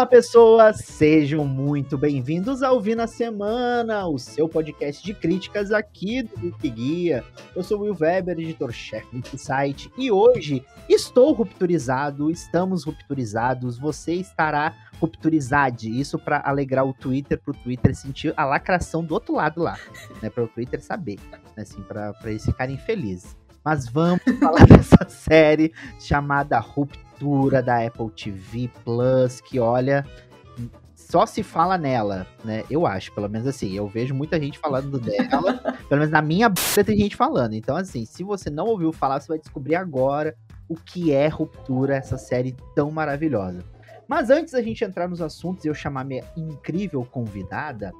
Olá, pessoas! Sejam muito bem-vindos ao Vi na Semana, o seu podcast de críticas aqui do Guia. Eu sou o Will Weber, editor-chefe do site, e hoje estou rupturizado, estamos rupturizados, você estará rupturizado. Isso para alegrar o Twitter, pro Twitter sentir a lacração do outro lado lá, né? Para o Twitter saber, né, assim, para eles ficarem felizes. Mas vamos falar dessa série chamada Ruptura da Apple TV Plus, que olha, só se fala nela, né? Eu acho, pelo menos assim, eu vejo muita gente falando dela, pelo menos na minha boca tem gente falando. Então, assim, se você não ouviu falar, você vai descobrir agora o que é Ruptura, essa série tão maravilhosa. Mas antes da gente entrar nos assuntos e eu chamar minha incrível convidada,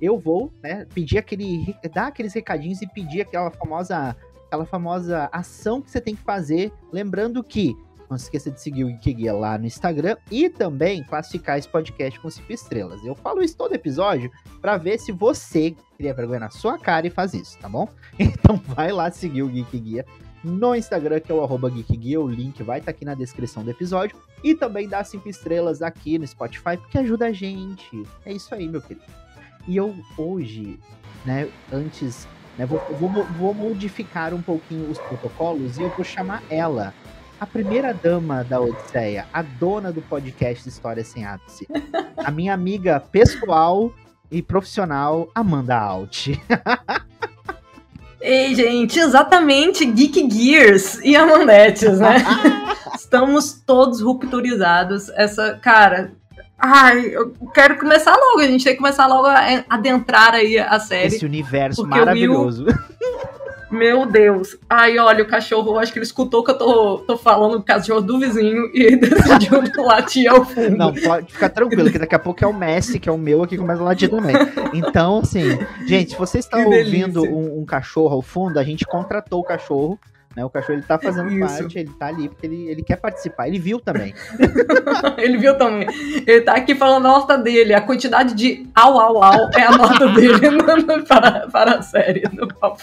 eu vou, né, pedir aquele, dar aqueles recadinhos e pedir aquela famosa aquela famosa ação que você tem que fazer. Lembrando que não se esqueça de seguir o Geek Guia lá no Instagram e também classificar esse podcast com 5 estrelas. Eu falo isso todo episódio para ver se você cria vergonha na sua cara e faz isso, tá bom? Então vai lá seguir o Geek Guia no Instagram, que é o arroba Geek Guia, o link vai estar tá aqui na descrição do episódio. E também dá 5 estrelas aqui no Spotify, porque ajuda a gente. É isso aí, meu querido. E eu hoje, né, antes né? Vou, vou, vou modificar um pouquinho os protocolos e eu vou chamar ela, a primeira dama da Odisseia, a dona do podcast História Sem Ápice, a minha amiga pessoal e profissional, Amanda Alt. Ei, gente, exatamente Geek Gears e Amandetes, né? Estamos todos rupturizados. Essa, cara, Ai, eu quero começar logo. A gente tem que começar logo a adentrar aí a série. Esse universo maravilhoso. Will... Meu Deus. Ai, olha, o cachorro, acho que ele escutou que eu tô, tô falando do cachorro do vizinho e decidiu latir ao fundo. Não, pode ficar tranquilo, que daqui a pouco é o Messi, que é o meu, aqui começa a latir também. Então, assim, gente, se você está ouvindo um, um cachorro ao fundo, a gente contratou o cachorro né? O cachorro ele tá fazendo Isso. parte, ele tá ali porque ele, ele quer participar. Ele viu também. ele viu também. Ele tá aqui falando a nota dele. A quantidade de au, au, au é a nota dele para, para a série do Papo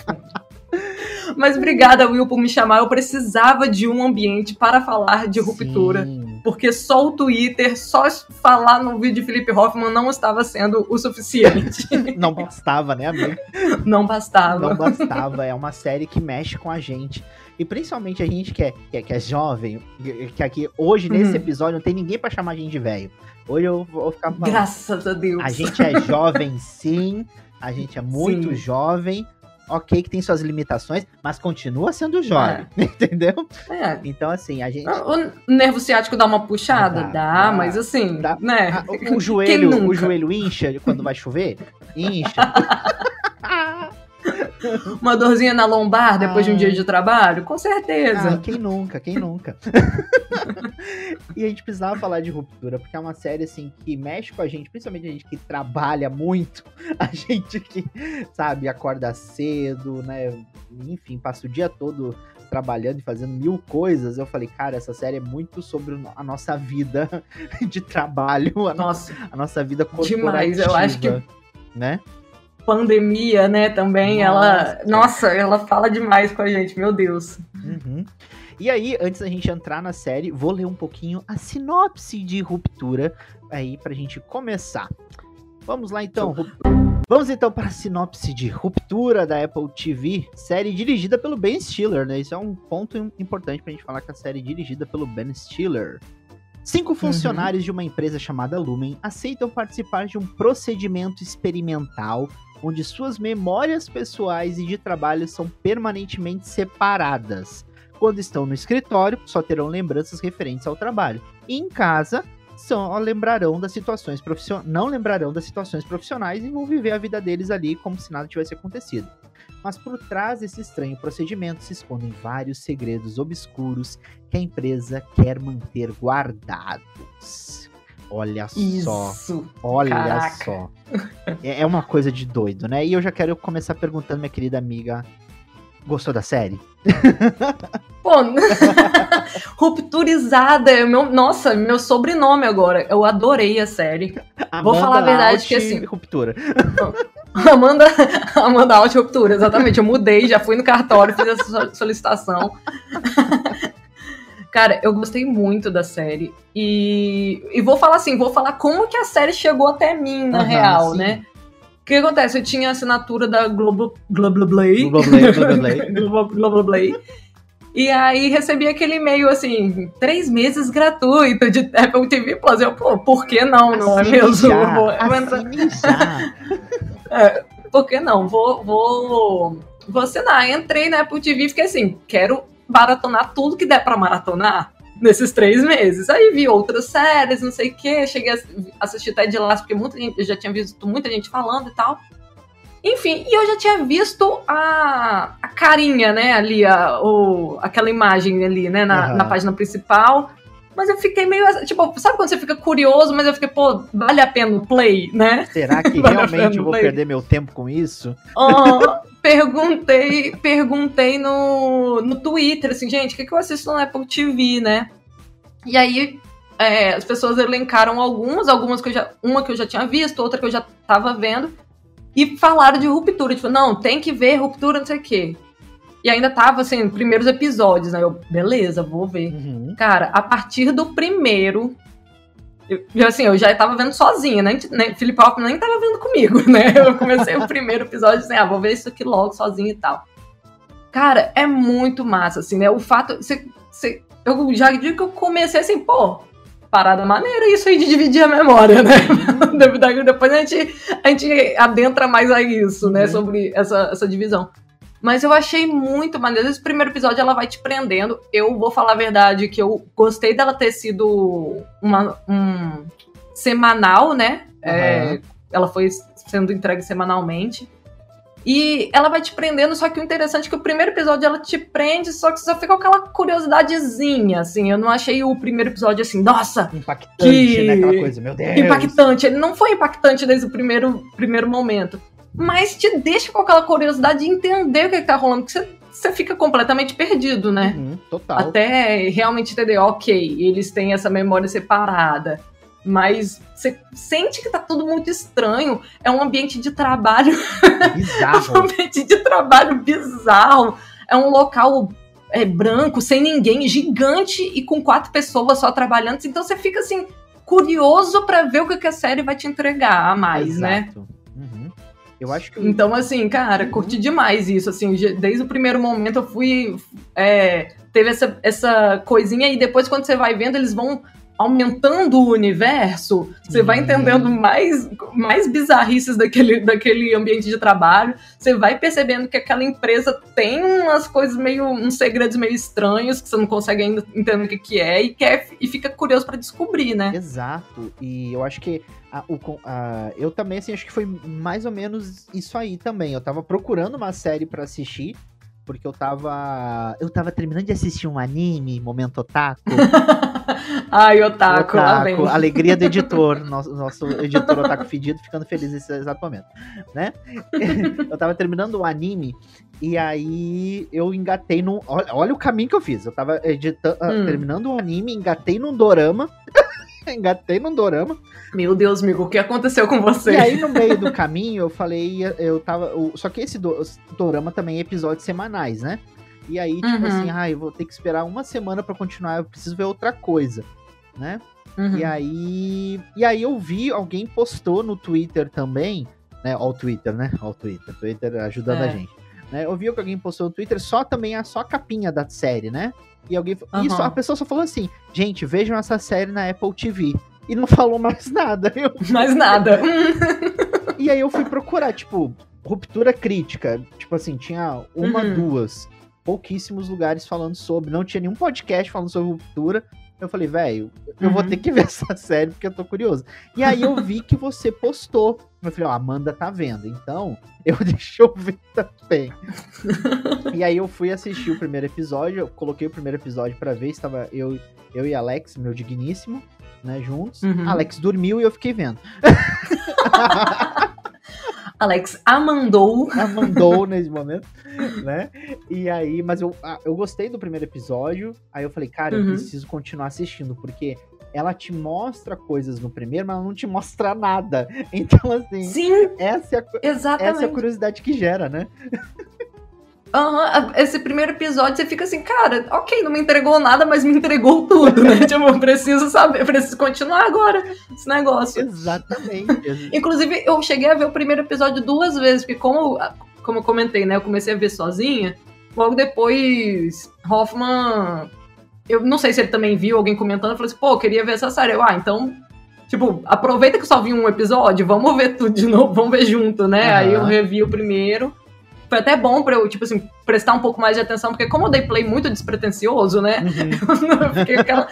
Mas obrigada, Will, por me chamar. Eu precisava de um ambiente para falar de ruptura. Sim. Porque só o Twitter, só falar no vídeo de Felipe Hoffman não estava sendo o suficiente. não bastava, né, amigo? Não bastava. Não bastava. É uma série que mexe com a gente. E principalmente a gente que é, que é, que é jovem, que aqui hoje nesse uhum. episódio não tem ninguém para chamar a gente de velho. Hoje eu vou ficar falando. Graças a Deus. A gente é jovem sim, a gente é muito sim. jovem. Ok, que tem suas limitações, mas continua sendo jovem, é. entendeu? É. Então, assim, a gente. O nervo ciático dá uma puxada? Dá, dá, dá mas assim, dá. né? Ah, o, o joelho, o joelho incha quando vai chover? Incha. Uma dorzinha na lombar depois ah. de um dia de trabalho? Com certeza. Ah, quem nunca, quem nunca. e a gente precisava falar de ruptura, porque é uma série assim que mexe com a gente, principalmente a gente que trabalha muito, a gente que, sabe, acorda cedo, né? Enfim, passa o dia todo trabalhando e fazendo mil coisas, eu falei, cara, essa série é muito sobre a nossa vida de trabalho, a nossa, a nossa vida corporativa. Demais, eu acho que né? Pandemia, né, também, nossa. ela, nossa, ela fala demais com a gente, meu Deus. Uhum. E aí, antes da gente entrar na série, vou ler um pouquinho a sinopse de Ruptura aí pra gente começar. Vamos lá então. Vamos então para a sinopse de Ruptura da Apple TV, série dirigida pelo Ben Stiller, né? Isso é um ponto importante pra gente falar que a série é dirigida pelo Ben Stiller. Cinco uhum. funcionários uhum. de uma empresa chamada Lumen aceitam participar de um procedimento experimental onde suas memórias pessoais e de trabalho são permanentemente separadas. Quando estão no escritório, só terão lembranças referentes ao trabalho. E em casa, só lembrarão das situações profissionais, não lembrarão das situações profissionais e vão viver a vida deles ali como se nada tivesse acontecido. Mas por trás desse estranho procedimento se escondem vários segredos obscuros que a empresa quer manter guardados. Olha Isso, só. Olha caraca. só. É, é uma coisa de doido, né? E eu já quero começar perguntando, minha querida amiga. Gostou da série? Pô, rupturizada. É meu, nossa, meu sobrenome agora. Eu adorei a série. Amanda Vou falar a verdade Alt que assim. Ruptura. Amanda, Amanda Alt Ruptura, exatamente. Eu mudei, já fui no cartório, fiz essa solicitação. Cara, eu gostei muito da série. E, e vou falar assim, vou falar como que a série chegou até mim, na Aham, real, sim. né? O que acontece? Eu tinha assinatura da Globo, Globoplay. Globoplay, Globoplay. Globo- Globoplay. E aí recebi aquele e-mail assim, três meses gratuito de Apple TV Plus. Eu, pô, por que não, não é Assine mesmo? já, Vou- assine já. por que não? Vou, vou, vou assinar. Entrei na Apple TV e fiquei assim, quero maratonar tudo que der pra maratonar nesses três meses. Aí vi outras séries, não sei o quê. Cheguei a assistir Ted Lasso, porque muita gente, eu já tinha visto muita gente falando e tal. Enfim, e eu já tinha visto a, a carinha, né, ali, a, o, aquela imagem ali, né, na, Aham. na página principal. Mas eu fiquei meio, tipo, sabe quando você fica curioso, mas eu fiquei, pô, vale a pena o play, né? Será que Vale realmente eu vou play? perder meu tempo com isso? Ah, perguntei, perguntei no, no Twitter, assim, gente, o que, que eu assisto no Apple TV, né? E aí é, as pessoas elencaram algumas, algumas que eu já. Uma que eu já tinha visto, outra que eu já tava vendo, e falaram de ruptura. Tipo, não, tem que ver ruptura, não sei o quê. E ainda tava, assim, primeiros episódios, né? Eu, beleza, vou ver. Uhum. Cara, a partir do primeiro. Eu, assim, eu já tava vendo sozinha, né? né Felipe Hoffman nem tava vendo comigo, né? Eu comecei o primeiro episódio assim, ah, vou ver isso aqui logo sozinha e tal. Cara, é muito massa, assim, né? O fato. Você, você, eu já digo que eu comecei assim, pô, parada maneira isso aí de dividir a memória, né? Depois a gente, a gente adentra mais a isso, né? Uhum. Sobre essa, essa divisão. Mas eu achei muito maneiro. Esse primeiro episódio ela vai te prendendo. Eu vou falar a verdade que eu gostei dela ter sido uma, um semanal, né? É, Aham. ela foi sendo entregue semanalmente. E ela vai te prendendo, só que o interessante é que o primeiro episódio ela te prende, só que só fica com aquela curiosidadezinha, assim. Eu não achei o primeiro episódio assim, nossa, Impactante, Que- né? Aquela coisa, meu Deus. impactante. Ele não foi impactante desde o primeiro, primeiro momento. Mas te deixa com aquela curiosidade de entender o que, que tá rolando, porque você, você fica completamente perdido, né? Uhum, total. Até realmente entender, ok, eles têm essa memória separada. Mas você sente que tá tudo muito estranho. É um ambiente de trabalho É um Bizarro. ambiente de trabalho bizarro. É um local é, branco, sem ninguém, gigante e com quatro pessoas só trabalhando. Então você fica assim, curioso pra ver o que que a série vai te entregar a mais, né? Exato. Uhum. Eu acho que eu- Então, assim, cara, Uhum. curti demais isso. Assim, de- desde o primeiro momento eu fui. é, teve essa, essa coisinha, e depois, quando você vai vendo, eles vão aumentando o universo, você vai Uhum. entendendo mais, mais bizarrices daquele, daquele ambiente de trabalho, você vai percebendo que aquela empresa tem umas coisas meio, uns segredos meio estranhos que você não consegue ainda entender o que, que é e, quer, e fica curioso pra descobrir, né? Exato. E eu acho que a- o a- eu também, assim, acho que foi mais ou menos isso aí também. Eu tava procurando uma série pra assistir, porque eu tava. Eu tava terminando de assistir um anime, Momento Otaku. Ai, otaku. Otaku, alegria do editor, nosso, nosso editor Otaku fedido, ficando feliz nesse exato momento, né? eu tava terminando o anime e aí eu engatei num. Olha, olha o caminho que eu fiz. Eu tava editando, Hum. terminando o anime, engatei num dorama. engatei num dorama. Meu Deus, amigo, o que aconteceu com você? E aí, no meio do caminho, eu falei, eu tava. Só que esse do, dorama também é episódios semanais, né? E aí, tipo Uhum. assim, ah, eu vou ter que esperar uma semana pra continuar, eu preciso ver outra coisa, né? Uhum. E aí. E aí eu vi, alguém postou no Twitter também, né? Ó, o Twitter, né? Ó, o Twitter. Twitter ajudando É. a gente. Né? Eu vi que alguém postou no Twitter só também a só a capinha da série, né? E alguém. Isso, Aham. a pessoa só falou assim, gente, vejam essa série na Apple TV. E não falou mais nada. Eu- Mais nada. e aí eu fui procurar, tipo, ruptura crítica. Tipo assim, tinha uma, Uhum. duas. Pouquíssimos lugares falando sobre. Não tinha nenhum podcast falando sobre ruptura. Eu falei, velho, eu vou Uhum. ter que ver essa série porque eu tô curioso. E aí eu vi que você postou. Eu falei, ó, a Amanda tá vendo. Então, eu deixa eu ver também. e aí eu fui assistir o primeiro episódio. Eu coloquei o primeiro episódio pra ver. Estava eu, eu e Alex, meu digníssimo, né, juntos. Uhum. Alex dormiu e eu fiquei vendo. Alex amandou. Ela mandou nesse momento, né? E aí, mas eu, ah, eu gostei do primeiro episódio. Aí eu falei, cara, eu Uhum. preciso continuar assistindo, porque ela te mostra coisas no primeiro, mas ela não te mostra nada. Então, assim, Sim, essa é, a, essa é a exatamente. curiosidade que gera, né? Uhum, esse primeiro episódio você fica assim, cara, ok, não me entregou nada, mas me entregou tudo, né? tipo, eu preciso saber, preciso continuar agora esse negócio. Exatamente. Inclusive, eu cheguei a ver o primeiro episódio duas vezes, porque como, como eu comentei, né? Eu comecei a ver sozinha. Logo depois, Hoffman. Eu não sei se ele também viu alguém comentando, eu falei assim, pô, eu queria ver essa série. Eu, ah, então Tipo, aproveita que só vi um episódio, vamos ver tudo de novo, vamos ver junto, né? Uhum. Aí eu revi o primeiro. Foi até bom pra eu, tipo assim, prestar um pouco mais de atenção, porque como eu dei play muito despretensioso, né? Uhum. eu fiquei aquela.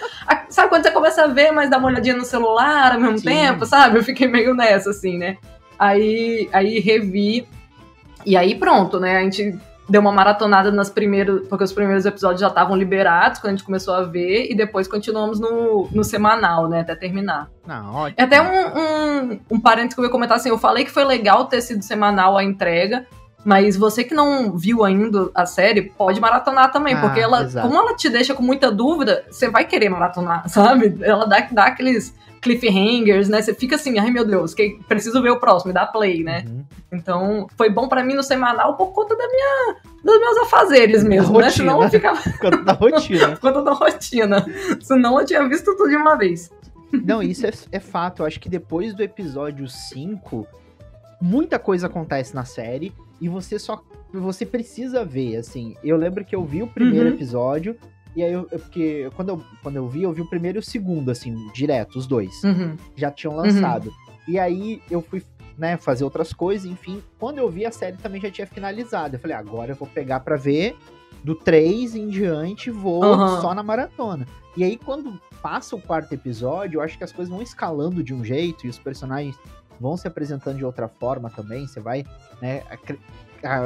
Sabe quando você começa a ver, mas dá uma olhadinha no celular ao mesmo Sim. tempo, sabe? Eu fiquei meio nessa, assim, né? Aí, aí revi. E aí pronto, né? A gente deu uma maratonada nas primeiros, porque os primeiros episódios já estavam liberados quando a gente começou a ver, e depois continuamos no, no semanal, né, até terminar. Não, ótimo. É até um, um, um parênteses que eu ia comentar assim, eu falei que foi legal ter sido semanal a entrega, mas você que não viu ainda a série, pode maratonar também, ah, porque ela, exato. como ela te deixa com muita dúvida, você vai querer maratonar, sabe? Ela dá, dá aqueles cliffhangers, né? Você fica assim, ai meu Deus, que preciso ver o próximo, e dá play, né? Uhum. Então, foi bom para mim no semanal por conta da minha, dos meus afazeres mesmo, né? Senão eu ficava. Conta da rotina. conta da rotina. Senão eu tinha visto tudo de uma vez. Não, isso é, é fato. Eu acho que depois do episódio 5, muita coisa acontece na série e você só. Você precisa ver, assim. Eu lembro que eu vi o primeiro uhum. episódio, e aí, eu, porque quando eu, quando eu vi, eu vi o primeiro e o segundo, assim, direto, os dois. Uhum. Já tinham lançado. Uhum. E aí eu fui, né, fazer outras coisas, enfim. Quando eu vi, a série também já tinha finalizado. Eu falei, agora eu vou pegar para ver do 3 em diante, vou uhum. só na maratona. E aí, quando passa o quarto episódio, eu acho que as coisas vão escalando de um jeito e os personagens vão se apresentando de outra forma também. Você vai, né,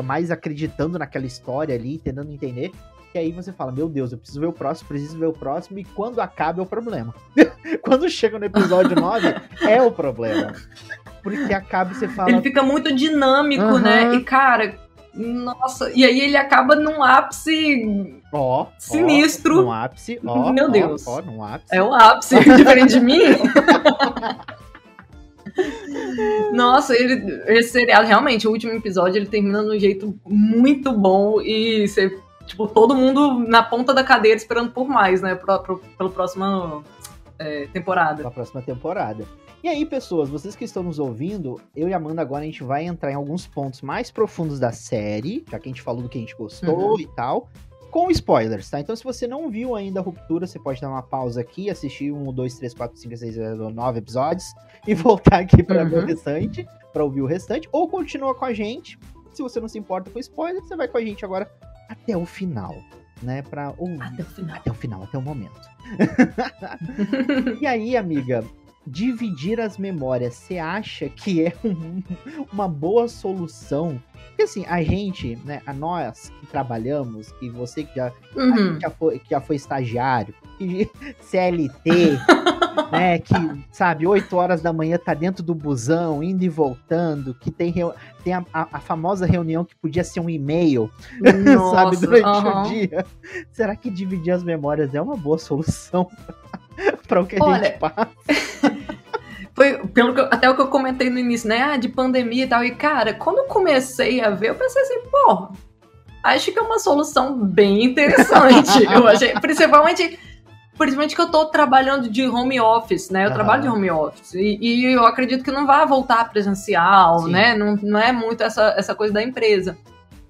mais acreditando naquela história ali, tentando entender que aí você fala, meu Deus, eu preciso ver o próximo, preciso ver o próximo, e quando acaba é o problema. quando chega no episódio 9, é o problema. Porque acaba e você fala. Ele fica muito dinâmico, uhum. né? E, cara, nossa, e aí ele acaba num ápice ó, sinistro. Ó, num ápice, ó. Meu Deus. Ó, num ápice. É o ápice, diferente de mim. Nossa, ele, esse seriado, realmente, o último episódio, ele termina de um jeito muito bom e você tipo, todo mundo na ponta da cadeira esperando por mais, né? Pro, pro, pela próxima é, temporada. Pela próxima temporada. E aí, pessoas, vocês que estão nos ouvindo, eu e Amanda agora a gente vai entrar em alguns pontos mais profundos da série, já que a gente falou do que a gente gostou uhum. e tal, com spoilers, tá? Então, se você não viu ainda a ruptura, você pode dar uma pausa aqui, assistir um, dois, três, quatro, cinco, seis, nove episódios e voltar aqui para uhum. ver o uhum. restante, para ouvir o restante, ou continua com a gente. Se você não se importa com spoiler, você vai com a gente agora até o final, né? Pra ouvir. Até o final. Até o final, até o momento. e aí, amiga, dividir as memórias, você acha que é um, uma boa solução? Porque assim, a gente, né, a nós que trabalhamos, que você que já, uhum. já, foi, que já foi estagiário, CLT, né, que, sabe, 8 horas da manhã tá dentro do busão, indo e voltando, que tem, tem a, a, a famosa reunião que podia ser um e-mail, sabe, durante uhum. o dia. Será que dividir as memórias é uma boa solução para o que a Olha... gente passa? Foi pelo que, até o que eu comentei no início, né? Ah, de pandemia e tal. E, cara, quando eu comecei a ver, eu pensei assim, pô, acho que é uma solução bem interessante. eu achei, principalmente Principalmente que eu tô trabalhando de home office, né? Eu trabalho de home office. E, e, eu acredito que não vai voltar presencial, Sim. né? Não, não é muito essa, essa coisa da empresa.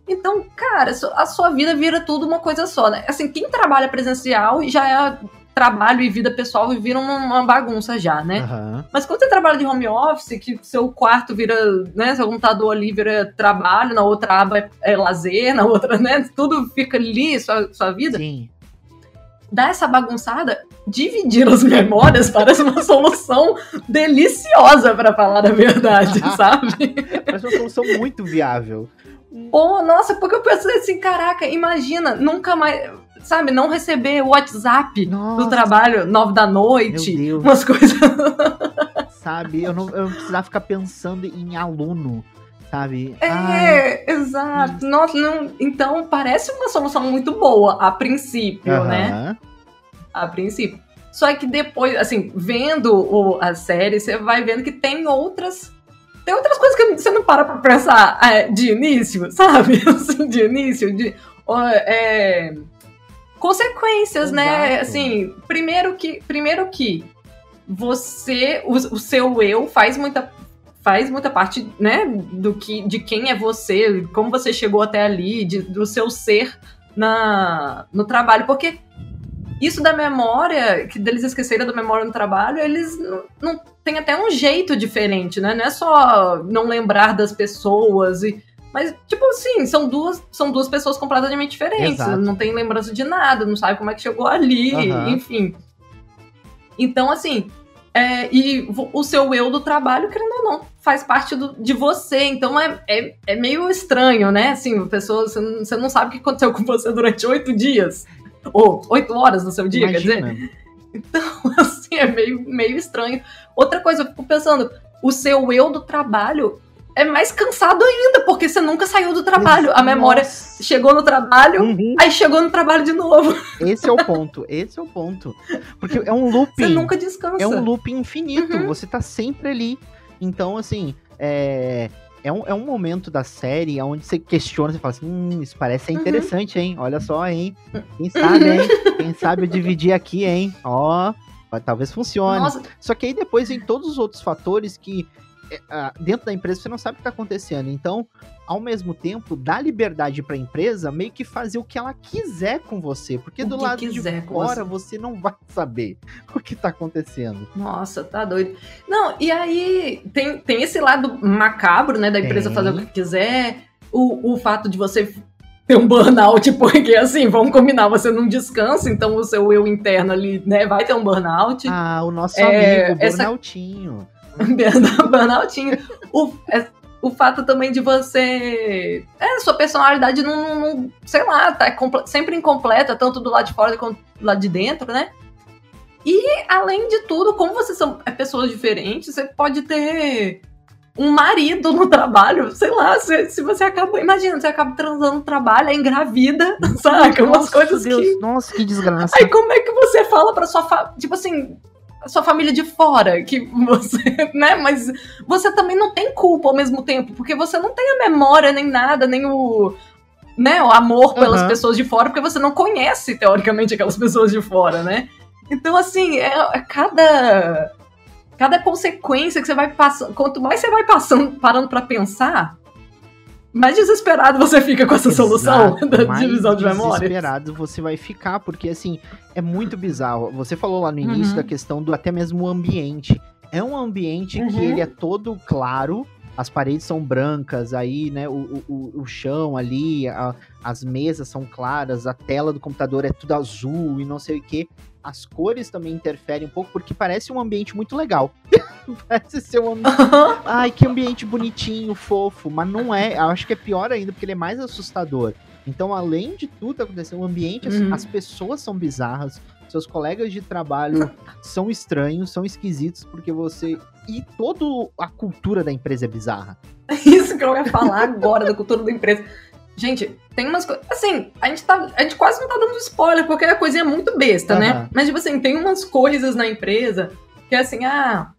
Então, cara, a sua vida vira tudo uma coisa só, né? Assim, quem trabalha presencial já é trabalho e vida pessoal e vira uma bagunça já, né? Uhum. Mas quando você trabalha de home office, que seu quarto vira, né? Seu computador ali vira trabalho, na outra aba é, é lazer, na outra, né? Tudo fica ali, sua, sua vida. Sim dar essa bagunçada, dividir as memórias parece uma solução deliciosa, para falar a verdade, sabe? Parece uma solução muito viável. Pô, nossa, porque eu pensei assim, caraca, imagina, nunca mais, sabe, não receber o WhatsApp nossa. do trabalho nove da noite, umas coisas. sabe, eu não, eu não precisava ficar pensando em aluno sabe? É, Ai. exato. Nossa, não, então parece uma solução muito boa a princípio, uhum. né? A princípio. Só que depois, assim, vendo o, a série, você vai vendo que tem outras tem outras coisas que você não para pra pensar é, de início, sabe? Assim, de início, de. É, consequências, né? Exato. né? Assim, primeiro que, primeiro que você, o, o, seu eu faz muita faz muita parte, né, do que de quem é você, como você chegou até ali, de, do seu ser na no trabalho, porque isso da memória, que deles esquecerem da memória no trabalho, eles não, não tem até um jeito diferente, né? Não é só não lembrar das pessoas e mas, tipo assim, são duas, são duas pessoas completamente diferentes. Exato. Não tem lembrança de nada, não sabe como é que chegou ali, uhum. enfim. Então, assim, é, e o seu eu do trabalho, querendo ou não, faz parte do, de você. Então é, é, é, meio estranho, né? Assim, pessoa, você não, você não sabe o que aconteceu com você durante oito dias. Ou oito horas no seu dia, Imagina. quer dizer. Então, assim, é meio, meio estranho. Outra coisa, eu fico pensando, o seu eu do trabalho é mais cansado ainda, porque você nunca saiu do trabalho. A memória chegou no trabalho, uhum. aí chegou no trabalho de novo. Esse é o ponto, esse é o ponto. Porque é um looping. Você nunca descansa. É um looping infinito, uhum. você tá sempre ali. Então, assim, é, é, um, é um momento da série onde você questiona, você fala assim, hum, isso parece ser uhum. interessante, hein? Olha só, hein? Quem sabe, hein? Quem sabe eu dividir aqui, hein? Ó, talvez funcione. Nossa. Só que aí depois vem todos os outros fatores que dentro da empresa você não sabe o que está acontecendo. Então, ao mesmo tempo, dá liberdade para a empresa meio que fazer o que ela quiser com você, porque o do lado de fora você. você. não vai saber o que está acontecendo. Nossa, tá doido. Não, e aí tem, tem esse lado macabro, né, da empresa tem. fazer o que quiser, o, o fato de você ter um burnout, porque assim, vamos combinar, você não descansa, então o seu eu interno ali, né, vai ter um burnout. Ah, o nosso é, amigo, o burnoutinho. Essa... O, é, o fato também de você. É, sua personalidade não, não sei lá, tá sempre incompleta, tanto do lado de fora quanto do lado de dentro, né? E, além de tudo, como vocês são é, pessoas diferentes, você pode ter um marido no trabalho, sei lá, se, se você acaba. Imagina, você acaba transando no trabalho, é engravida, sabe? Umas coisas Deus, que. Nossa, que desgraça. Aí como é que você fala pra sua. Fa... Tipo assim, sua família de fora, que você, né? Mas você também não tem culpa ao mesmo tempo, porque você não tem a memória nem nada, nem o, né, o amor pelas uhum. pessoas de fora, porque você não conhece teoricamente aquelas pessoas de fora, né? Então assim, é, é cada cada consequência que você vai passando, quanto mais você vai passando, parando para pensar, mais desesperado você fica com essa Exato, solução da divisão de memória. desesperado você vai ficar, porque assim, é muito bizarro. Você falou lá no início uhum. da questão do até mesmo o ambiente. É um ambiente uhum. que ele é todo claro, as paredes são brancas, aí, né, o, o, o chão ali, a, as mesas são claras, a tela do computador é tudo azul e não sei o que. As cores também interferem um pouco, porque parece um ambiente muito legal. parece ser um ambiente... Ai, que ambiente bonitinho, fofo. Mas não é. Eu acho que é pior ainda, porque ele é mais assustador. Então, além de tudo acontecer, o ambiente, uhum. as, as pessoas são bizarras, seus colegas de trabalho são estranhos, são esquisitos, porque você. E toda a cultura da empresa é bizarra. Isso que eu ia falar agora, da cultura da empresa. Gente, tem umas coisas. Assim, a gente, tá, a gente quase não tá dando spoiler, porque a coisinha é muito besta, uhum. né? Mas, tipo assim, tem umas coisas na empresa que assim, ah.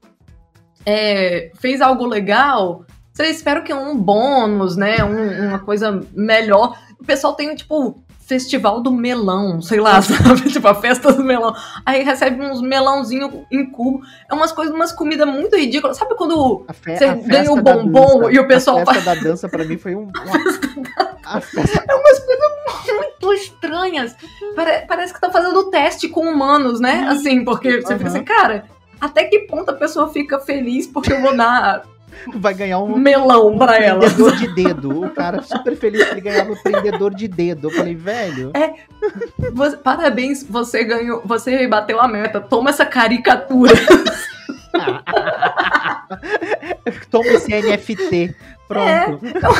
É, fez algo legal, você espera que um bônus, né? Um, uma coisa melhor. O pessoal tem, tipo, festival do melão, sei lá, sabe? tipo, a festa do melão. Aí recebe uns melãozinho em cubo. É umas coisas, umas comidas muito ridículas. Sabe quando você ganha o bombom e o pessoal faz. A festa da dança, pra mim, foi um. Uma... festa... É umas coisas muito estranhas. Pare... Parece que tá fazendo teste com humanos, né? Assim, porque você uhum. fica assim, cara, até que ponto a pessoa fica feliz porque eu vou dar vai ganhar um melão pra ela. Prendedor de dedo. O cara super feliz que ele ganhava o prendedor de dedo. Eu falei, velho. É. Você, parabéns, você ganhou. Você bateu a meta. Toma essa caricatura. Toma esse NFT. Pronto. É, então...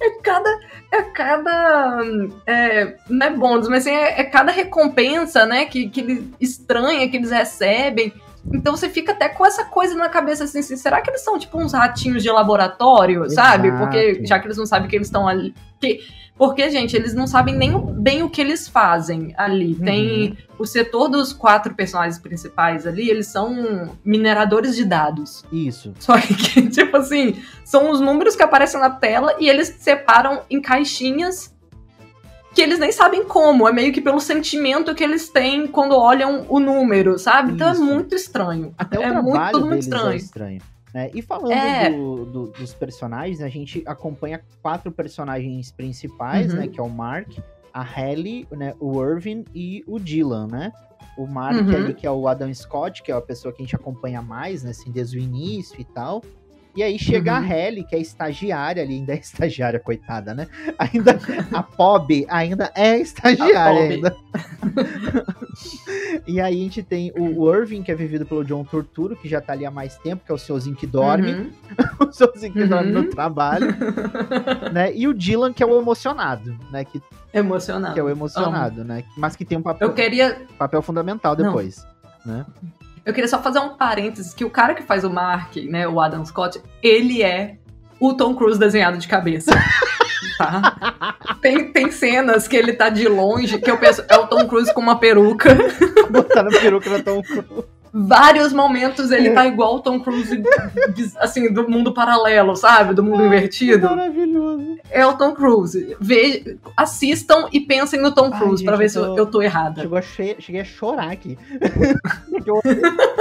é cada. É cada. É, não é bônus, mas assim, é, é cada recompensa, né? Que, que eles estranha que eles recebem Então você fica até com essa coisa na cabeça assim, assim será que eles são tipo uns ratinhos de laboratório, Exato. sabe? Porque já que eles não sabem que eles estão ali. Que, porque, gente, eles não sabem nem bem o que eles fazem ali. Uhum. Tem o setor dos quatro personagens principais ali, eles são mineradores de dados. Isso. Só que, tipo assim, são os números que aparecem na tela e eles separam em caixinhas que eles nem sabem como. É meio que pelo sentimento que eles têm quando olham o número, sabe? Então Isso. é muito estranho. Até o é muito, tudo muito deles estranho. é estranho. né? E falando É. do- do- dos personagens, a gente acompanha quatro personagens principais, Uhum. né? Que é o Mark, a Halle, né, o Irvin e o Dylan, né? O Mark Uhum. ali, que é o Adam Scott, que é a pessoa que a gente acompanha mais, né? Assim, desde o início e tal. E aí chega a Uhum. Halle, que é estagiária ali, ainda é estagiária, coitada, né? Ainda, a Pob ainda é estagiária ainda. E aí a gente tem o, Irving, que é vivido pelo John Torturo, que já tá ali há mais tempo, que é o senhorzinho que dorme, Uhum. o senhorzinho que Uhum. dorme no trabalho, né? E o Dylan, que é o emocionado, né? Que, Emocionante. que é o emocionado, né? Mas que tem um papel, Eu queria, papel fundamental Não. depois, né? Eu queria só fazer um parênteses, que o cara que faz o Mark, né, o Adam Scott, ele é o Tom Cruise desenhado de cabeça. tá? Tem, tem cenas que ele tá de longe, que eu penso, é o Tom Cruise com uma peruca. Botaram peruca na Tom Cruise. Vários momentos ele tá igual o Tom Cruise, assim, do mundo paralelo, sabe? Do mundo invertido. Maravilhoso. É o Tom Cruise. Ve assistam e pensem no Tom Cruise pra gente, ver se eu eu, tô- errada. Chegou a che- cheguei a chorar aqui. Eu,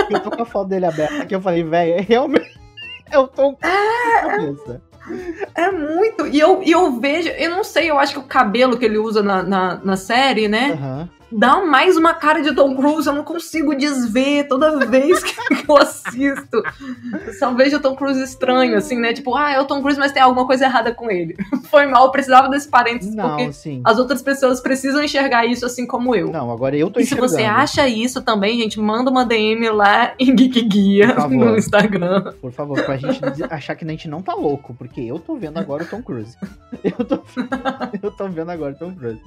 eu tô com a foto dele aberta aqui, eu falei, velho, realmente é o Tom Cruise. É muito. E eu, e eu vejo, eu não sei, eu acho que o cabelo que ele usa na, na, na série, né? Aham. Dá mais uma cara de Tom Cruise, eu não consigo desver toda vez que eu assisto. Eu só vejo o Tom Cruise estranho, assim, né? Tipo, ah, é o Tom Cruise, mas tem alguma coisa errada com ele. Foi mal, eu precisava desse parênteses, Não, porque sim. as outras pessoas precisam enxergar isso assim como eu. Não, agora eu tô E se você enxergando. acha isso também, gente, manda uma DM lá em Geek Guia no Instagram. Por favor, pra gente achar que a gente não tá louco, porque eu tô vendo agora o Tom Cruise. Eu tô, eu tô vendo agora o Tom Cruise.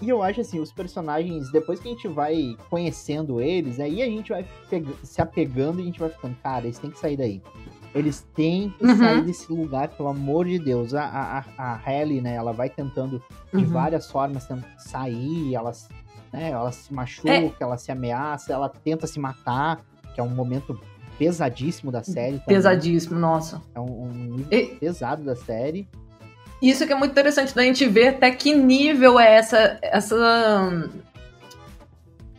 E eu acho assim, os personagens, depois que a gente vai conhecendo eles, aí a gente vai se apegando e a gente vai ficando, cara, eles têm que sair daí. Eles têm que Uhum. sair desse lugar, pelo amor de Deus. A, a, a- Halle, né, ela vai tentando de Uhum. várias formas sair, ela, né, ela se machuca, É. ela se ameaça, ela tenta se matar, que é um momento pesadíssimo da série. também. Pesadíssimo, nossa. É um, um nível E- pesado da série. Isso que é muito interessante da gente ver até que nível é essa essa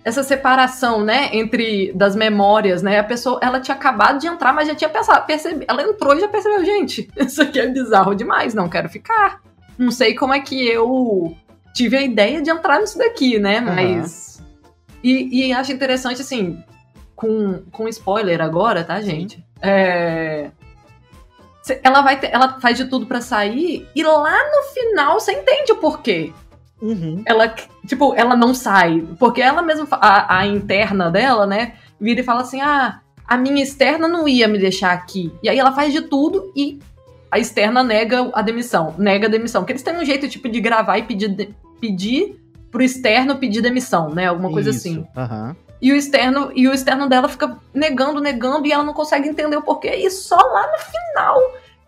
essa separação, né, entre das memórias, né? A pessoa, ela tinha acabado de entrar, mas já tinha pensado, ela entrou e já percebeu, gente, isso aqui é bizarro demais, não quero ficar. Não sei como é que eu tive a ideia de entrar nisso daqui, né? Mas e, e acho interessante assim, com com spoiler agora, tá, gente? É ela vai ter- ela faz de tudo pra sair e lá no final você entende o porquê. Uhum. Ela, tipo, ela não sai, porque ela mesma a, a interna dela, né, vira e fala assim: "Ah, a minha externa não ia me deixar aqui". E aí ela faz de tudo e a externa nega a demissão, nega a demissão, porque eles têm um jeito tipo de gravar e pedir de- pedir pro externo pedir demissão, né? Alguma coisa Isso. assim. Aham. E o externo e o externo dela fica negando, negando e ela não consegue entender o porquê. E só lá no final,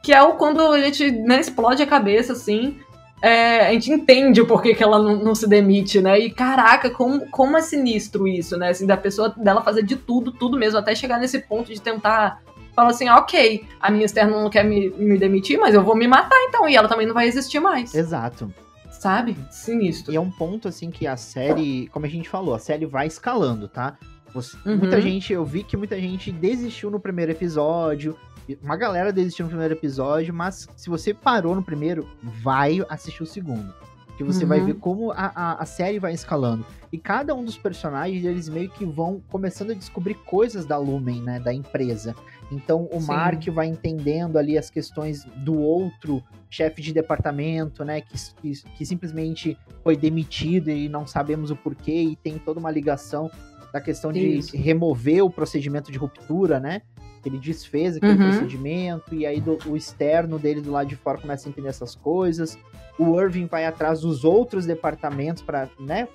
que é o quando a gente né, explode a cabeça assim, é, a gente entende o porquê que ela não, não se demite, né? E caraca, como, como é sinistro isso, né? Assim, da pessoa dela fazer de tudo, tudo mesmo, até chegar nesse ponto de tentar falar assim, ok, a minha externa não quer me, me demitir, mas eu vou me matar então, e ela também não vai existir mais. Exato. Sabe? Sinistro. E é um ponto, assim, que a série, como a gente falou, a série vai escalando, tá? Você- Uhum. Muita gente, eu vi que muita gente desistiu no primeiro episódio. Uma galera desistiu no primeiro episódio, mas se você parou no primeiro, vai assistir o segundo. Que você vai Uhum. ver como a, a, a série vai escalando. E cada um dos personagens, eles meio que vão começando a descobrir coisas da Lumen, né? Da empresa. Então o Sim. Mark vai entendendo ali as questões do outro chefe de departamento, né? Que, que, que simplesmente foi demitido e não sabemos o porquê, e tem toda uma ligação da questão de remover o procedimento de ruptura, né? Ele desfez aquele Uhum. procedimento, e aí do- o externo dele do lado de fora começa a entender essas coisas. O Irving vai atrás dos outros departamentos para, né?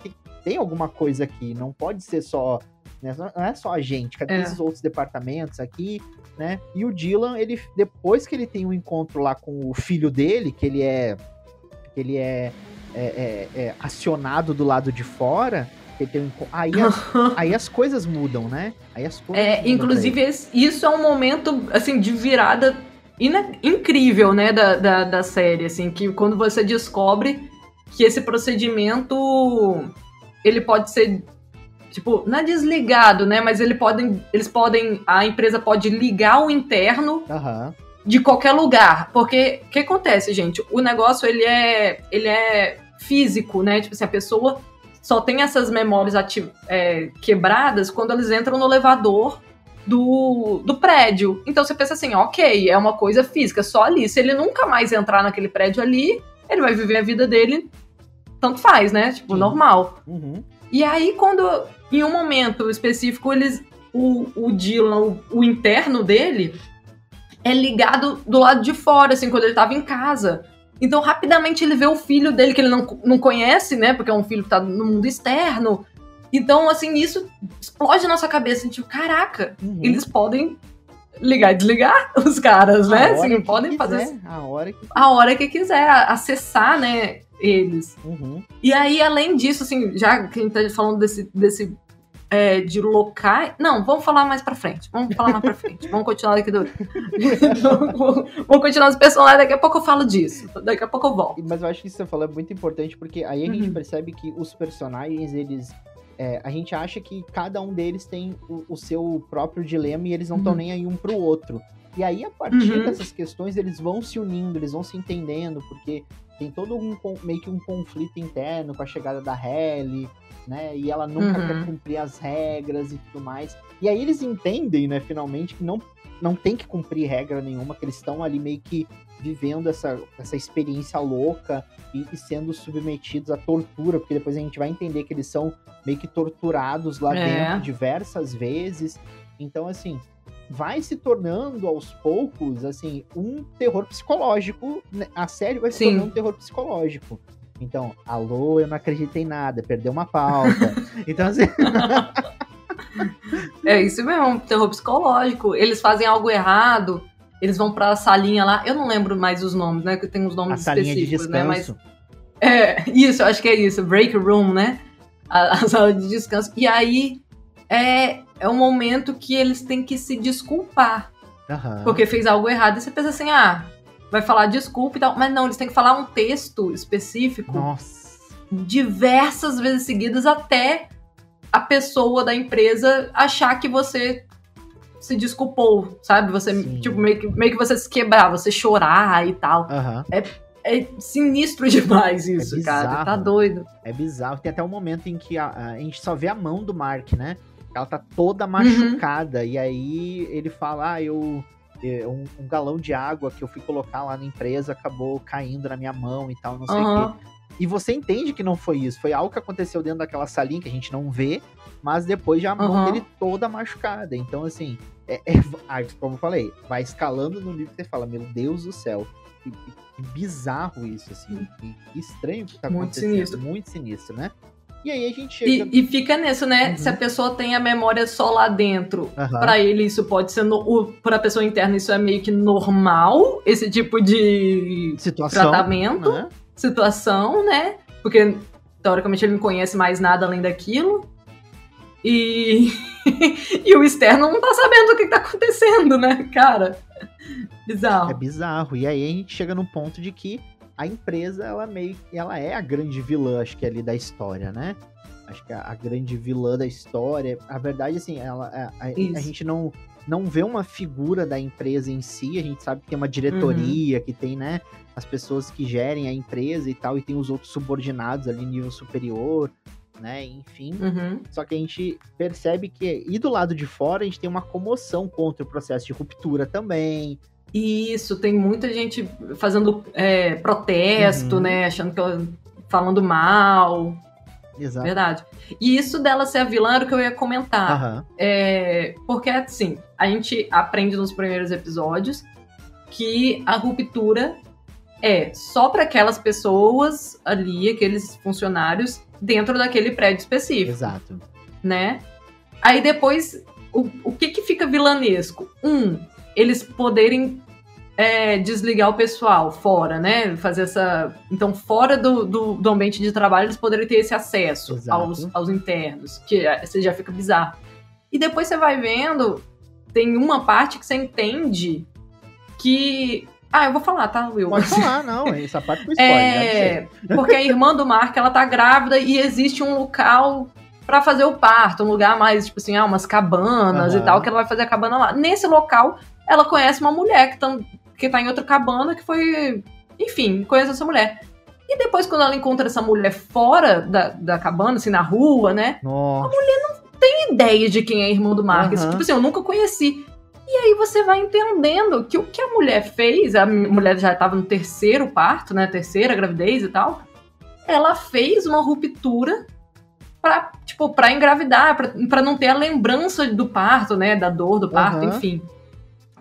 Tem alguma coisa aqui, não pode ser só né? Não é só a gente, cadê é. esses outros departamentos aqui, né? E o Dylan, ele depois que ele tem um encontro lá com o filho dele, que ele é que ele é, é, é, é acionado do lado de fora, um... aí, as, aí as coisas mudam, né? Aí as coisas é, inclusive esse, isso é um momento assim de virada incrível, né, da, da, da série, assim, que quando você descobre que esse procedimento ele pode ser tipo, não é desligado, né? Mas ele podem, eles podem, a empresa pode ligar o interno uhum. de qualquer lugar, porque o que acontece, gente? O negócio ele é, ele é físico, né? Tipo assim, a pessoa só tem essas memórias é, quebradas quando eles entram no elevador do, do prédio. Então você pensa assim, ok, é uma coisa física, só ali. Se ele nunca mais entrar naquele prédio ali, ele vai viver a vida dele, tanto faz, né? Tipo, normal. Uhum. E aí, quando em um momento específico, eles. O, o Dylan, o, o interno dele, é ligado do lado de fora, assim, quando ele tava em casa. Então, rapidamente ele vê o filho dele, que ele não, não conhece, né? Porque é um filho que tá no mundo externo. Então, assim, isso explode na nossa cabeça. Tipo, caraca, uhum. eles podem ligar e desligar os caras, né? Assim, podem quiser, fazer. A hora que A hora que quiser, acessar, né? Eles. Uhum. E aí, além disso, assim, já que a gente tá falando desse, desse é, de locais. Não, vamos falar mais pra frente. Vamos falar mais pra frente. Vamos continuar daqui do. vamos continuar os personagens. Daqui a pouco eu falo disso. Daqui a pouco eu volto. Mas eu acho que isso que você falou é muito importante, porque aí a uhum. gente percebe que os personagens, eles é, a gente acha que cada um deles tem o, o seu próprio dilema e eles não estão uhum. nem aí um pro outro. E aí, a partir uhum. dessas questões, eles vão se unindo, eles vão se entendendo, porque tem todo um meio que um conflito interno com a chegada da Halle, né? E ela nunca uhum. quer cumprir as regras e tudo mais. E aí eles entendem, né, finalmente, que não, não tem que cumprir regra nenhuma, que eles estão ali meio que vivendo essa, essa experiência louca e, e, sendo submetidos à tortura, porque depois a gente vai entender que eles são meio que torturados lá é. dentro diversas vezes. Então, assim, vai se tornando aos poucos, assim, um terror psicológico. Né? A série vai se Sim. tornando um terror psicológico. Então, alô, eu não acreditei em nada, perdeu uma pauta. então, assim. é isso mesmo, um terror psicológico. Eles fazem algo errado eles vão pra salinha lá, eu não lembro mais os nomes, né? Que tem uns nomes a salinha específicos, de né? Mas. É, isso, acho que é isso, break room, né? A, a sala de descanso. E aí é, é um momento que eles têm que se desculpar. Uhum. Porque fez algo errado. E você pensa assim, ah, vai falar desculpa e tal. Mas não, eles têm que falar um texto específico. Nossa. Diversas vezes seguidas até a pessoa da empresa achar que você se desculpou, sabe? Você, Sim. tipo, meio que, meio que você se quebrar, você chorar e tal. Uhum. É, é sinistro demais isso, é cara. Tá doido. É bizarro. Tem até um momento em que a, a, gente só vê a mão do Mark, né? Ela tá toda machucada. Uhum. E aí ele fala: Ah, eu. Um, um, galão de água que eu fui colocar lá na empresa acabou caindo na minha mão e tal, não sei o uhum. quê. E você entende que não foi isso. Foi algo que aconteceu dentro daquela salinha que a gente não vê, mas depois já a mão uhum. dele toda machucada. Então, assim, é, é, como eu falei, vai escalando no livro que você fala, meu Deus do céu, que, que bizarro isso, assim, que, que, estranho que tá muito acontecendo. Sinistro. Muito sinistro, né? E aí a gente chega... E, e fica nisso, né? Uhum. Se a pessoa tem a memória só lá dentro, uhum. para ele isso pode ser... No, pra pessoa interna isso é meio que normal, esse tipo de situação, tratamento, né? situação, né? Porque, teoricamente, ele não conhece mais nada além daquilo. E, e o externo não tá sabendo o que tá acontecendo, né, cara? Bizarro. É bizarro. E aí a gente chega no ponto de que a empresa, ela meio ela é a grande vilã, acho que ali da história, né? Acho que a, a grande vilã da história. A verdade, assim, ela, a, a, a, gente não, não vê uma figura da empresa em si, a gente sabe que tem uma diretoria, uhum. que tem, né, as pessoas que gerem a empresa e tal, e tem os outros subordinados ali nível superior né? Enfim. Uhum. Só que a gente percebe que, e do lado de fora, a gente tem uma comoção contra o processo de ruptura também. Isso, tem muita gente fazendo é, protesto, uhum. né? Achando que ela. falando mal. Exato. Verdade. E isso dela ser a vilã era o que eu ia comentar. Uhum. É, porque, assim, a gente aprende nos primeiros episódios que a ruptura é só para aquelas pessoas ali, aqueles funcionários dentro daquele prédio específico. Exato. Né? Aí depois, o, o que que fica vilanesco? Um, eles poderem é, desligar o pessoal fora, né? Fazer essa. Então, fora do, do, do ambiente de trabalho, eles poderiam ter esse acesso aos, aos internos, que é, você já fica bizarro. E depois você vai vendo, tem uma parte que você entende que. Ah, eu vou falar, tá, Will? Pode falar, não, essa parte foi spoiler. É, porque a irmã do Mark, ela tá grávida e existe um local para fazer o parto, um lugar mais, tipo assim, ah, umas cabanas uhum. e tal, que ela vai fazer a cabana lá. Nesse local, ela conhece uma mulher que, tam, que tá em outra cabana, que foi. Enfim, conhece essa mulher. E depois, quando ela encontra essa mulher fora da, da cabana, assim, na rua, né? Nossa. A mulher não tem ideia de quem é a irmã do Marcos. Uhum. Tipo assim, eu nunca conheci. E aí você vai entendendo que o que a mulher fez, a mulher já estava no terceiro parto, né? Terceira gravidez e tal. Ela fez uma ruptura pra, tipo, pra engravidar, pra, pra não ter a lembrança do parto, né? Da dor do parto, uhum. enfim.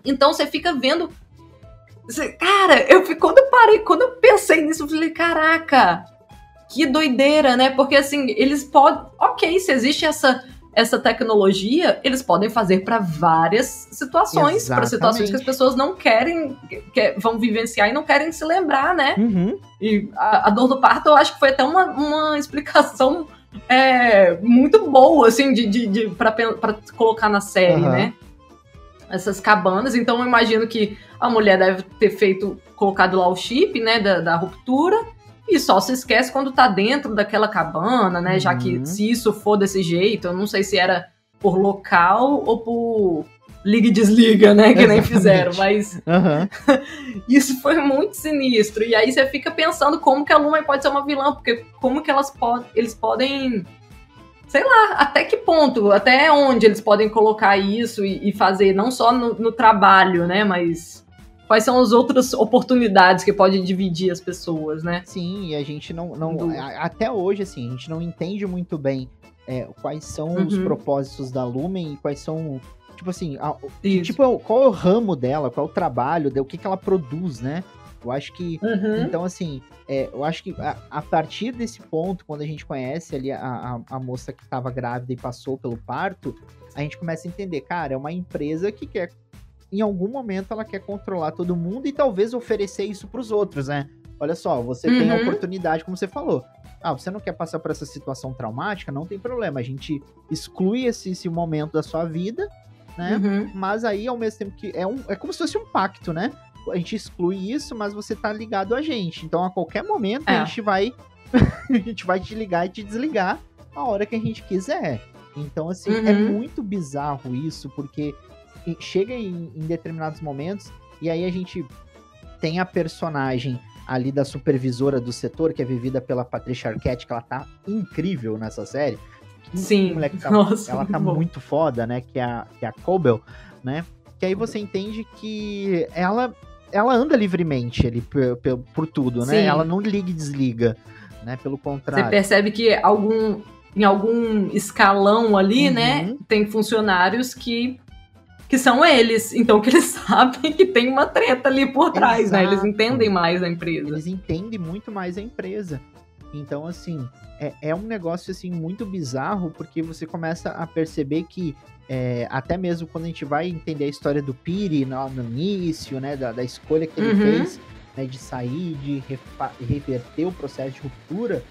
Então você fica vendo. Cara, eu quando eu parei, quando eu pensei nisso, eu falei, caraca, que doideira, né? Porque assim, eles podem. Ok, se existe essa essa tecnologia eles podem fazer para várias situações, para situações que as pessoas não querem, que, vão vivenciar e não querem se lembrar, né? Uhum. E a, a, dor do parto, eu acho que foi até uma, uma explicação é, muito boa, assim, de, de, de para colocar na série, uhum. né? Essas cabanas, então eu imagino que a mulher deve ter feito, colocado lá o chip, né, da, da ruptura, e só se esquece quando tá dentro daquela cabana, né? Uhum. Já que uhum. se isso for desse jeito, eu não sei se era por local ou por liga e desliga, né? Que Exatamente. nem fizeram, mas uhum. isso foi muito sinistro. E aí você fica pensando como que a Luma pode ser uma vilã, porque como que elas podem, eles podem, sei lá, até que ponto, até onde eles podem colocar isso e, e fazer, não só no, no trabalho, né? Mas quais são as outras oportunidades que podem dividir as pessoas, né? Sim, e a gente não. não Do... Até hoje, assim, a gente não entende muito bem é, quais são uhum. os propósitos da Lumen e quais são. Tipo assim, a, tipo, qual é o ramo dela, qual é o trabalho, o que, que ela produz, né? Eu acho que. Uhum. Então, assim, é, eu acho que a, a, partir desse ponto, quando a gente conhece ali a, a, a moça que estava grávida e passou pelo parto, a gente começa a entender, cara, é uma empresa que quer em algum momento ela quer controlar todo mundo e talvez oferecer isso para os outros, né? Olha só, você uhum. tem a uhum. oportunidade, como você falou. Ah, você não quer passar por essa situação traumática? Não tem problema. A gente exclui esse, esse momento da sua vida, né? Uhum. Mas aí, ao mesmo tempo que. É, um, é como se fosse um pacto, né? A gente exclui isso, mas você tá ligado a gente. Então, a qualquer momento, é. a gente vai. a gente vai te ligar e te desligar a hora que a gente quiser. Então, assim, é uhum. é muito bizarro isso, porque chega em, em determinados momentos e aí a gente tem a personagem ali da supervisora do setor, que é vivida pela Patricia Arquette, que ela tá incrível nessa série. Sim, tá, Nossa, ela tá muito foda, né? Que é a, que é a Cobel, né? Que aí você entende que ela, ela anda livremente ali por, por, por tudo, né? Sim. Ela não liga e desliga, né? Pelo contrário. Você percebe que algum, em algum escalão ali, né, uhum. né? Tem funcionários que que são eles. Então, que eles sabem que tem uma treta ali por trás, Exato. né? Eles entendem mais a empresa. Eles entendem muito mais a empresa. Então, assim, é, é um negócio, assim, muito bizarro, porque você começa a perceber que é, até mesmo quando a gente vai entender a história do Piri no, no início, né, da, da, escolha que ele uhum. fez, né, de sair, de reverter o processo de ruptura,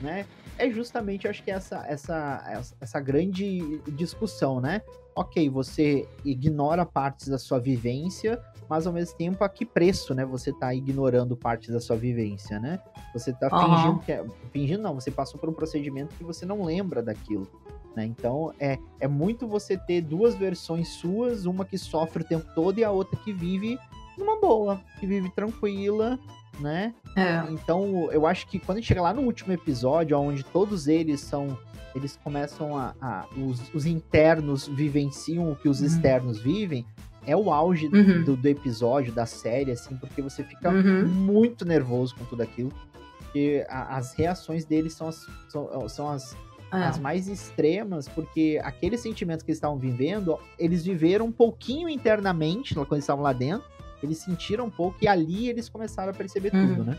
né, é justamente, acho que essa, essa, essa grande discussão, né? Ok, você ignora partes da sua vivência, mas ao mesmo tempo a que preço, né? Você tá ignorando partes da sua vivência, né? Você tá uhum. fingindo que é, fingindo não, você passou por um procedimento que você não lembra daquilo, né? Então é, é muito você ter duas versões suas, uma que sofre o tempo todo e a outra que vive numa boa, que vive tranquila, né? É. Então, eu acho que quando a gente chega lá no último episódio, onde todos eles são. Eles começam a. a os, os, internos vivenciam o que os uhum. externos vivem. É o auge uhum. do, do, episódio, da série, assim, porque você fica uhum. muito nervoso com tudo aquilo. Porque a, as reações deles são as, são, são as, é. as mais extremas, porque aqueles sentimentos que eles estavam vivendo, eles viveram um pouquinho internamente quando eles estavam lá dentro eles sentiram um pouco e ali eles começaram a perceber uhum. tudo, né?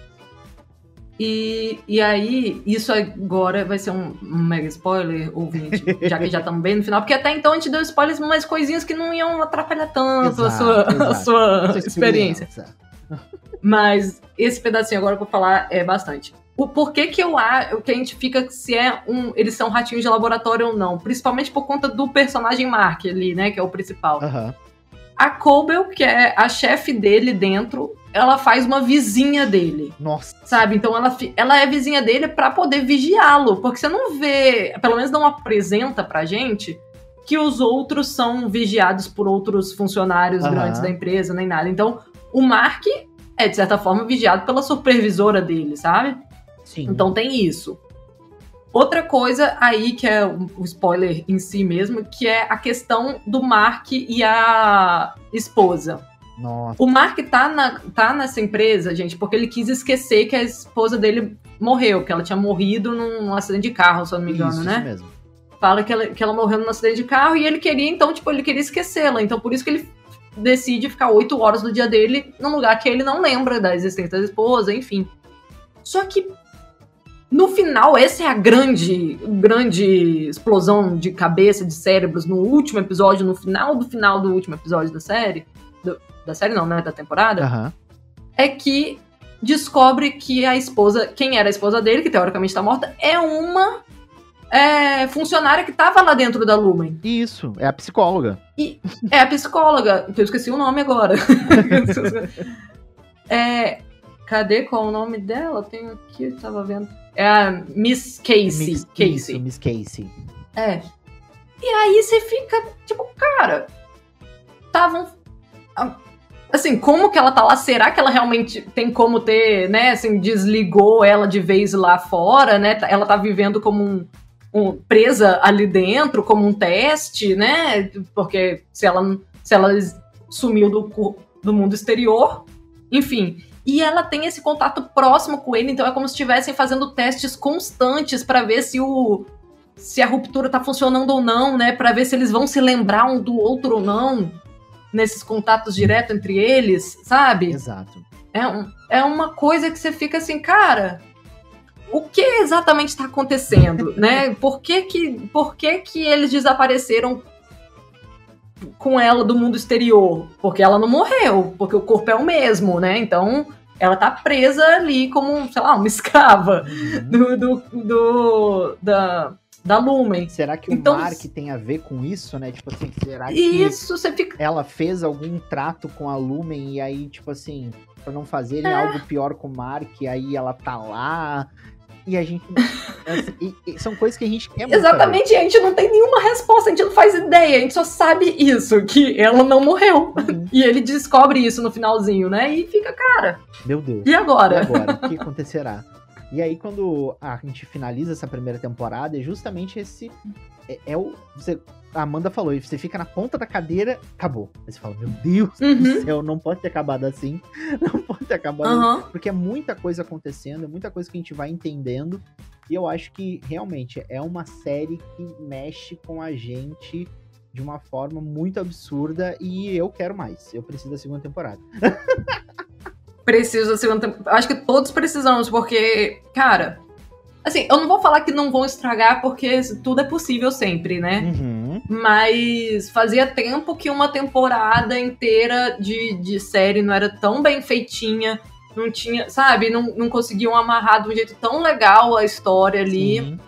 E, e aí, isso agora vai ser um, um mega spoiler, ouvinte, já que já estamos bem no final, porque até então a gente deu spoilers, mas coisinhas que não iam atrapalhar tanto a Exato, sua, exato. a sua experiência. experiência. Mas esse pedacinho agora que eu vou falar é bastante. O porquê que eu acho que a gente fica se é um. Eles são ratinhos de laboratório ou não. Principalmente por conta do personagem Mark ali, né? Que é o principal. Aham. A Cobel, que é a chefe dele dentro, ela faz uma vizinha dele. Nossa. Sabe? Então ela, ela é vizinha dele pra poder vigiá-lo. Porque você não vê, pelo menos não apresenta pra gente, que os outros são vigiados por outros funcionários Aham. grandes da empresa, nem nada. Então, o Mark é, de certa forma, vigiado pela supervisora dele, sabe? Sim. Então tem isso. Outra coisa aí, que é o spoiler em si mesmo, que é a questão do Mark e a esposa. Nossa. O Mark tá, na, tá nessa empresa, gente, porque ele quis esquecer que a esposa dele morreu, que ela tinha morrido num acidente de carro, se eu não me engano, isso, né? isso mesmo. Fala que ela, que ela morreu num acidente de carro e ele queria, então, tipo, ele queria esquecê-la. Então, por isso que ele decide ficar oito horas do dia dele num lugar que ele não lembra da existência da esposa, enfim. Só que no final, essa é a grande, grande explosão de cabeça, de cérebros no último episódio, no final do final do último episódio da série. do- da série não, né? Da temporada Aham. é que descobre que a esposa, quem era a esposa dele, que teoricamente está morta, é uma é, funcionária que estava lá dentro da Lumen. Isso, é a psicóloga. É a psicóloga, que eu esqueci o nome agora. é, cadê qual o nome dela? Tenho aqui, eu tava vendo. É a Miss Casey. Miss, Casey. Isso, Miss Casey. É. E aí você fica, tipo, cara, estavam. Assim, como que ela tá lá? Será que ela realmente tem como ter, né? Assim, desligou ela de vez lá fora, né? Ela tá vivendo como um, um- presa ali dentro, como um teste, né? Porque se ela, se ela sumiu do, do mundo exterior, enfim. E ela tem esse contato próximo com ele, então é como se estivessem fazendo testes constantes para ver se o se a ruptura tá funcionando ou não, né? Pra ver se eles vão se lembrar um do outro ou não nesses contatos direto entre eles, sabe? Exato. É, um- é uma coisa que você fica assim, cara, o que exatamente está acontecendo, né? Por que que, por que que eles desapareceram com ela do mundo exterior? Porque ela não morreu, porque o corpo é o mesmo, né? Então ela tá presa ali como, sei lá, uma escrava Uhum. do, do, do- da, da Lumen. Será que Então- o Mark tem a ver com isso, né? Tipo assim, será que Isso, você fica. ela fez algum trato com a Lumen e aí, tipo assim, pra não fazerem É. algo pior com o Mark, aí ela tá lá. E a gente. e- e são coisas que a gente quer muito Exatamente, a gente não tem nenhuma resposta, a gente não faz ideia, a gente só sabe isso, que ela não morreu. saber. Uhum. E ele descobre isso no finalzinho, né? E fica, cara, Meu Deus. e E agora? agora? O que acontecerá? E aí, quando a gente finaliza essa primeira temporada, é justamente esse. É, é o. Você, a Amanda falou, e você fica na ponta da cadeira, acabou. Aí você fala, meu Deus Uhum. do céu, não pode ter acabado assim. Não pode ter acabado assim. Aham. Porque é muita coisa acontecendo, é muita coisa que a gente vai entendendo. E eu acho que realmente é uma série que mexe com a gente de uma forma muito absurda e eu quero mais. Eu preciso da segunda temporada. Preciso da segunda temporada. Acho que todos precisamos, porque, cara. Assim, eu não vou falar que não vão estragar, porque tudo é possível sempre, né? Uhum. Mas fazia tempo que uma temporada inteira de, de série não era tão bem feitinha, não tinha, sabe, não, não conseguiam amarrar de um jeito tão legal a história ali.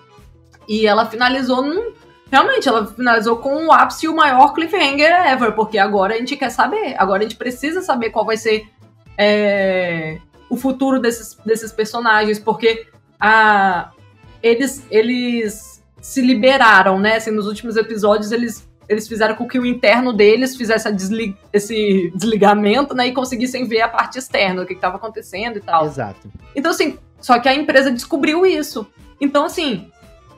E ela finalizou num. Realmente, ela finalizou com o ápice e o maior cliffhanger ever, porque agora a gente quer saber. Agora a gente precisa saber qual vai ser é, o futuro desses, desses personagens, porque a, eles, eles se liberaram, né? Assim, nos últimos episódios, eles, eles fizeram com que o interno deles fizesse desli- esse desligamento, né? E conseguissem ver a parte externa, o que estava acontecendo e tal. Exato. Então, assim, só que a empresa descobriu isso. Então, assim,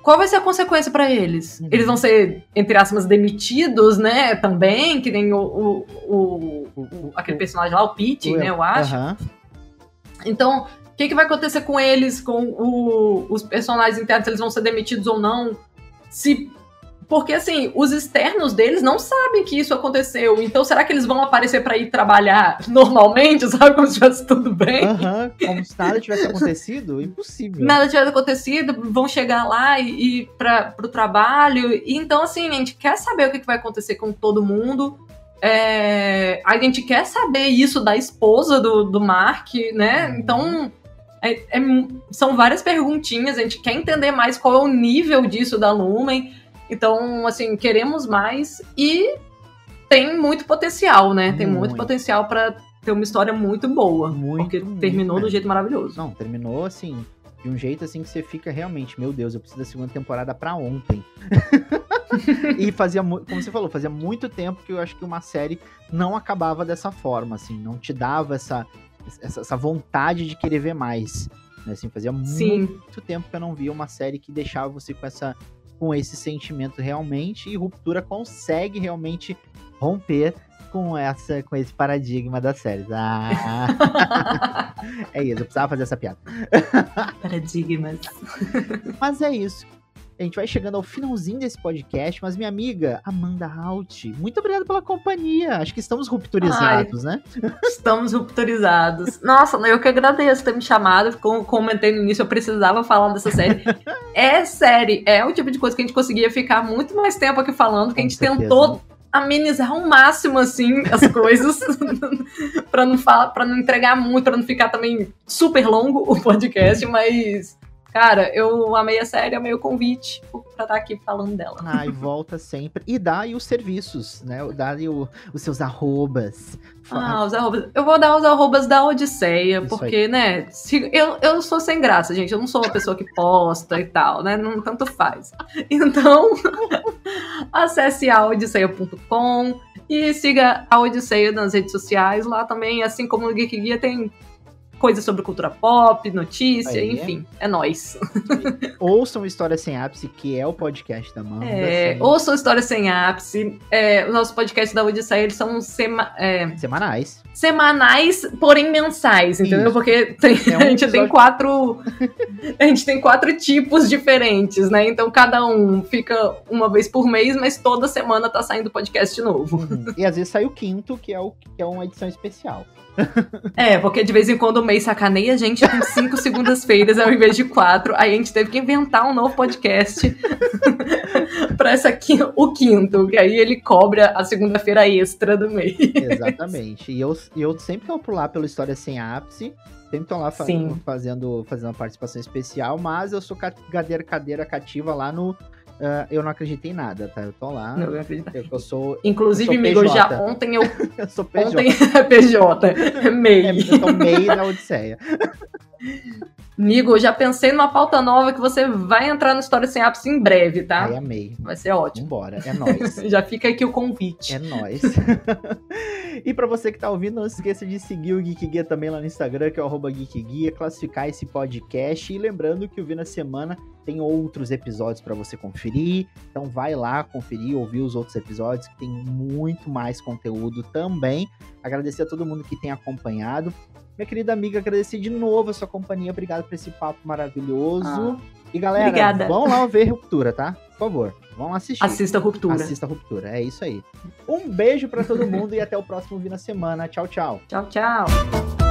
qual vai ser a consequência pra eles? Uhum. Eles vão ser, entre aspas, demitidos, né? Também, que nem o, o, o- O- aquele personagem lá, o Pete, né? Eu acho. Então, que, que vai acontecer com eles, com o- os personagens internos, se eles vão ser demitidos ou não? Se Porque, assim, os externos deles não sabem que isso aconteceu. Então, será que eles vão aparecer para ir trabalhar normalmente, sabe? Como se estivesse tudo bem? Aham, como se nada tivesse acontecido? Impossível. Nada tivesse acontecido, vão chegar lá e ir para o trabalho. E, então, assim, a gente quer saber o que, que vai acontecer com todo mundo. É, a gente quer saber isso da esposa do, do Mark, né? Uhum. Então, é- é- são várias perguntinhas. A gente quer entender mais qual é o nível disso da Lumen. Então, assim, queremos mais e tem muito potencial, né? Tem muito Muito. potencial para ter uma história muito boa. Muito, porque muito, terminou né? do jeito maravilhoso. Não, terminou assim, de um jeito assim que você fica realmente, meu Deus, eu preciso da segunda temporada pra ontem. e fazia, como você falou, fazia muito tempo que eu acho que uma série não acabava dessa forma, assim, não te dava essa, essa, essa vontade de querer ver mais. Né? Assim, fazia Sim. muito tempo que eu não via uma série que deixava você com essa com esse sentimento realmente e Ruptura consegue realmente romper com essa com esse paradigma das séries. Ah. é isso, eu precisava fazer essa piada. Paradigmas. Mas é isso. A gente vai chegando ao finalzinho desse podcast, mas minha amiga Amanda Halt, muito obrigado pela companhia. Acho que estamos rupturizados, né? Estamos rupturizados. Nossa, eu que agradeço ter me chamado. Como comentei no início, eu precisava falar dessa série. É série, é o tipo de coisa que a gente conseguia ficar muito mais tempo aqui falando, que a gente certeza. tentou amenizar ao máximo, assim, as coisas, pra não falar, para não entregar muito, pra não ficar também super longo o podcast, mas. Cara, eu amei a série, amei o convite pra estar aqui falando dela. Ah, e volta sempre. E dá aí os serviços, né? Dá aí o- os seus arrobas. Ah, os arrobas. Eu vou dar os arrobas da Odisseia, Isso porque, né, se- eu, eu sou sem graça, gente. Eu não sou uma pessoa que posta e tal, né? Não tanto faz. Então, acesse a odisseia.com e siga a Odisseia nas redes sociais. Lá também, assim como no Geek Guia, tem coisas sobre cultura pop, notícia, Aí. enfim, é nóis. Ouçam História Sem Ápice, que é o podcast da Amanda. É, assim, ouçam História Sem Ápice. É, os nossos podcasts da Odisseia, eles são sema, é, Semanais. semanais, porém mensais, entendeu? Isso. Porque tem- É um a gente tem quatro. a gente tem quatro tipos diferentes, né? Então cada um fica uma vez por mês, mas toda semana tá saindo podcast novo. Uhum. E às vezes sai o quinto, que é, o, que é uma edição especial. É, porque de vez em quando o mês sacaneia a gente com cinco segundas-feiras ao invés de quatro. Aí a gente teve que inventar um novo podcast pra essa aqui, o quinto, que aí ele cobra a segunda-feira extra do mês. Exatamente. e eu, eu sempre tô lá pelo História Sem Ápice. Sempre tô lá fa- Sim. fazendo, fazendo uma participação especial, mas eu sou ca- cadeira, cadeira cativa lá no ah, Eu Não Acreditei em Nada, tá? Eu tô lá. Não, eu acredito. Eu, eu sou. Inclusive, Eu sou amigo, já ontem eu. Eu sou PJ. Ontem é PJ, É, MEI. eu tô meio da Odisseia. Amigo, eu já pensei numa pauta nova que você vai entrar no História Sem Ápice em breve, tá? Ai, amei. Vai ser ótimo. Vambora, é nóis. Já fica aqui o convite. É nóis. e pra você que tá ouvindo, não esqueça de seguir o Geek Guia também lá no Instagram, que é o Guia, classificar esse podcast. E lembrando que o Vi na Semana tem outros episódios pra você conferir. Então vai lá conferir, ouvir os outros episódios, que tem muito mais conteúdo também. Agradecer a todo mundo que tem acompanhado. Minha querida amiga, agradecer de novo a sua companhia. Obrigado por esse papo maravilhoso. E galera, obrigada. vão lá ver Ruptura, tá? Por favor, vão assistir. Assista a Ruptura. Assista a Ruptura, é isso aí. Um beijo pra todo mundo e até o próximo Vi na Semana. Tchau, tchau. Tchau, tchau.